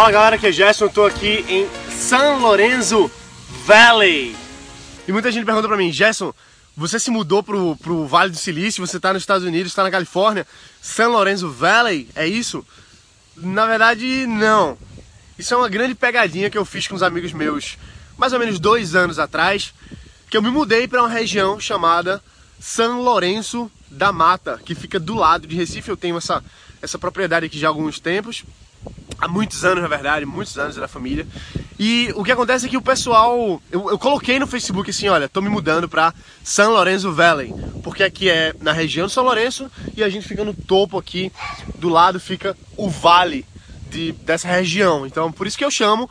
Fala galera, aqui é Gerson, eu tô aqui em San Lorenzo Valley. E muita gente pergunta pra mim, Gerson, você se mudou pro, pro Vale do Silício, você tá nos Estados Unidos, tá na Califórnia, San Lorenzo Valley, é isso? Na verdade, não. Isso é uma grande pegadinha que eu fiz com os amigos meus mais ou menos dois anos atrás, que eu me mudei para uma região chamada San Lourenço da Mata, que fica do lado de Recife. Eu tenho essa, essa propriedade aqui já há alguns tempos, há muitos anos na verdade, muitos anos da família. E o que acontece é que o pessoal, eu, eu coloquei no Facebook assim, olha, tô me mudando para San Lorenzo Valley, porque aqui é na região de São Lourenço e a gente fica no topo aqui, do lado fica o vale de, dessa região. Então, por isso que eu chamo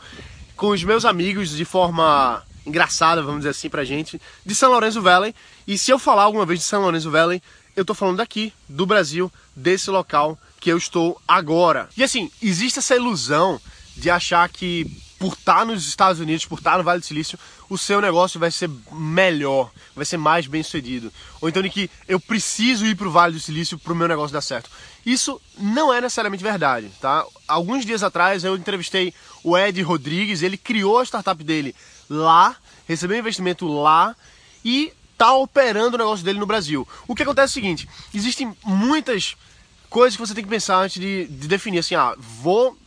com os meus amigos de forma engraçada, vamos dizer assim, pra gente, de São Lourenço Valley. E se eu falar alguma vez de São Lourenço Valley, eu tô falando daqui, do Brasil, desse local que eu estou agora. E assim, existe essa ilusão de achar que por estar nos Estados Unidos, por estar no Vale do Silício, o seu negócio vai ser melhor, vai ser mais bem sucedido. Ou então de que eu preciso ir para o Vale do Silício para o meu negócio dar certo. Isso não é necessariamente verdade, tá? Alguns dias atrás eu entrevistei o Ed Rodrigues, ele criou a startup dele lá, recebeu investimento lá e tá operando o negócio dele no Brasil. O que acontece é o seguinte, existem muitas coisas que você tem que pensar antes de, de definir assim, ah, vou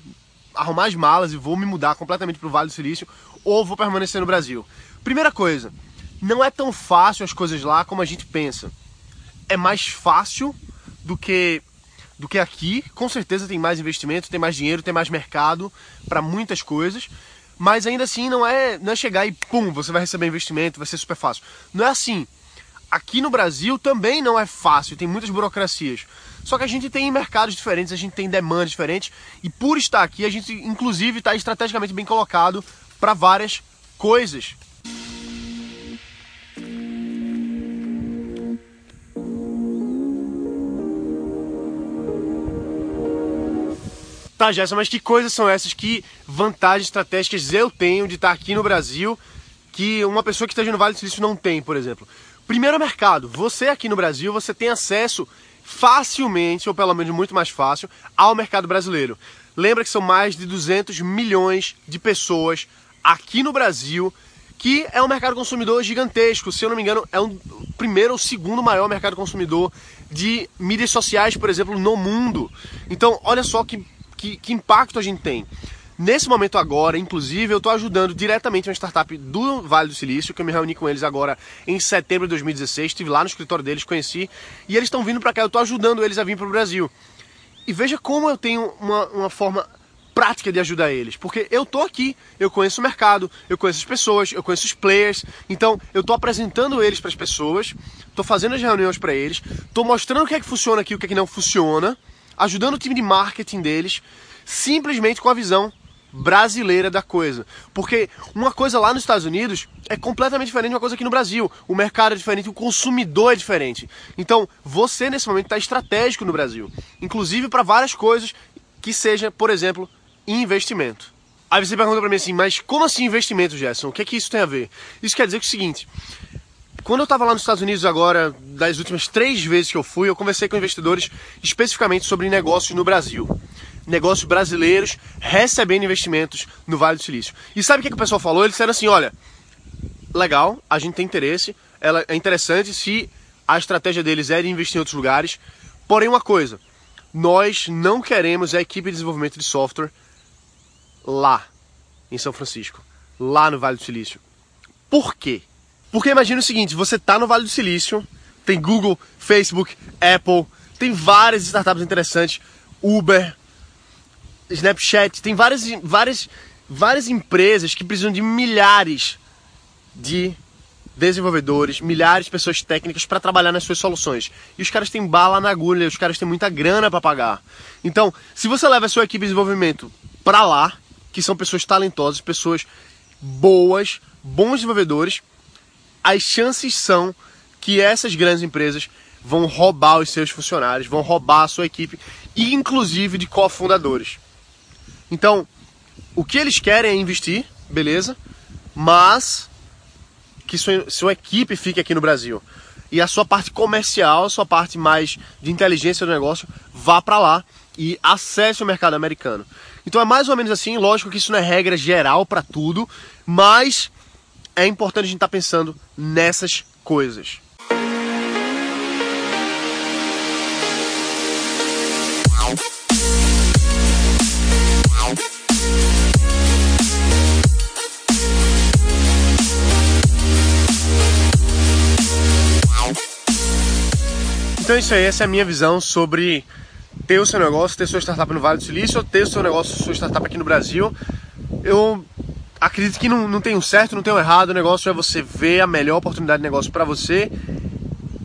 arrumar as malas e vou me mudar completamente para o Vale do Silício ou vou permanecer no Brasil. Primeira coisa, não é tão fácil as coisas lá como a gente pensa. É mais fácil do que do que aqui. Com certeza tem mais investimento, tem mais dinheiro, tem mais mercado para muitas coisas. Mas ainda assim não é, não é chegar e pum, você vai receber investimento, vai ser super fácil. Não é assim. Aqui no Brasil também não é fácil, tem muitas burocracias. Só que a gente tem mercados diferentes, a gente tem demandas diferentes e por estar aqui a gente inclusive está estrategicamente bem colocado para várias coisas. Tá, Gerson, mas que coisas são essas? Que vantagens estratégicas eu tenho de estar aqui no Brasil que uma pessoa que esteja no Vale do Silício não tem, por exemplo? Primeiro mercado. Você aqui no Brasil, você tem acesso facilmente, ou pelo menos muito mais fácil, ao mercado brasileiro. Lembra que são mais de 200 milhões de pessoas aqui no Brasil, que é um mercado consumidor gigantesco. Se eu não me engano, é o um primeiro ou segundo maior mercado consumidor de mídias sociais, por exemplo, no mundo. Então, olha só que que, que impacto a gente tem. Nesse momento agora, inclusive, eu estou ajudando diretamente uma startup do Vale do Silício, que eu me reuni com eles agora em setembro de 2016, estive lá no escritório deles, conheci, e eles estão vindo para cá, eu estou ajudando eles a vir para o Brasil. E veja como eu tenho uma, uma forma prática de ajudar eles, porque eu tô aqui, eu conheço o mercado, eu conheço as pessoas, eu conheço os players, então eu tô apresentando eles para as pessoas, tô fazendo as reuniões para eles, tô mostrando o que é que funciona aqui, o que é que não funciona, ajudando o time de marketing deles, simplesmente com a visão brasileira da coisa. Porque uma coisa lá nos Estados Unidos é completamente diferente de uma coisa aqui no Brasil. O mercado é diferente, o consumidor é diferente. Então, você nesse momento está estratégico no Brasil, inclusive para várias coisas que seja, por exemplo, investimento. Aí você pergunta para mim assim, mas como assim investimento, Gerson? O que é que isso tem a ver? Isso quer dizer que é o seguinte, quando eu estava lá nos Estados Unidos agora, das últimas três vezes que eu fui, eu conversei com investidores especificamente sobre negócios no Brasil. Negócios brasileiros recebendo investimentos no Vale do Silício. E sabe o que, que o pessoal falou? Eles disseram assim, olha, legal, a gente tem interesse, ela é interessante se a estratégia deles é de investir em outros lugares. Porém, uma coisa, nós não queremos a equipe de desenvolvimento de software lá, em São Francisco, lá no Vale do Silício. Por quê? Porque imagina o seguinte, você tá no Vale do Silício, tem Google, Facebook, Apple, tem várias startups interessantes, Uber, Snapchat, tem várias, várias, várias empresas que precisam de milhares de desenvolvedores, milhares de pessoas técnicas para trabalhar nas suas soluções. E os caras têm bala na agulha, os caras têm muita grana para pagar. Então, se você leva a sua equipe de desenvolvimento para lá, que são pessoas talentosas, pessoas boas, bons desenvolvedores, as chances são que essas grandes empresas vão roubar os seus funcionários, vão roubar a sua equipe inclusive de cofundadores. Então, o que eles querem é investir, beleza, mas que sua, sua equipe fique aqui no Brasil. E a sua parte comercial, a sua parte mais de inteligência do negócio, vá para lá e acesse o mercado americano. Então é mais ou menos assim, lógico que isso não é regra geral para tudo, mas é importante a gente estar tá pensando nessas coisas. Então é isso aí, essa é a minha visão sobre ter o seu negócio, ter sua startup no Vale do Silício ter o seu negócio, sua startup aqui no Brasil. Eu acredito que não, não tem um certo, não tem um errado. O negócio é você ver a melhor oportunidade de negócio para você,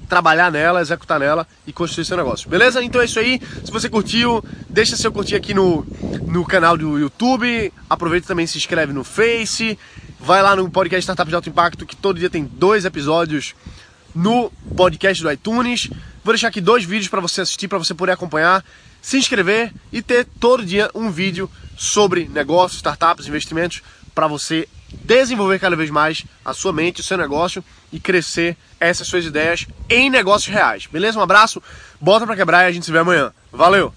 trabalhar nela, executar nela e construir seu negócio. Beleza? Então é isso aí. Se você curtiu, deixa seu curtir aqui no, no canal do YouTube. Aproveita também se inscreve no Face. Vai lá no podcast Startup de Alto Impacto, que todo dia tem dois episódios no podcast do iTunes. Vou deixar aqui dois vídeos para você assistir, para você poder acompanhar, se inscrever e ter todo dia um vídeo sobre negócios, startups, investimentos, para você desenvolver cada vez mais a sua mente, o seu negócio e crescer essas suas ideias em negócios reais. Beleza? Um abraço, bota para quebrar e a gente se vê amanhã. Valeu!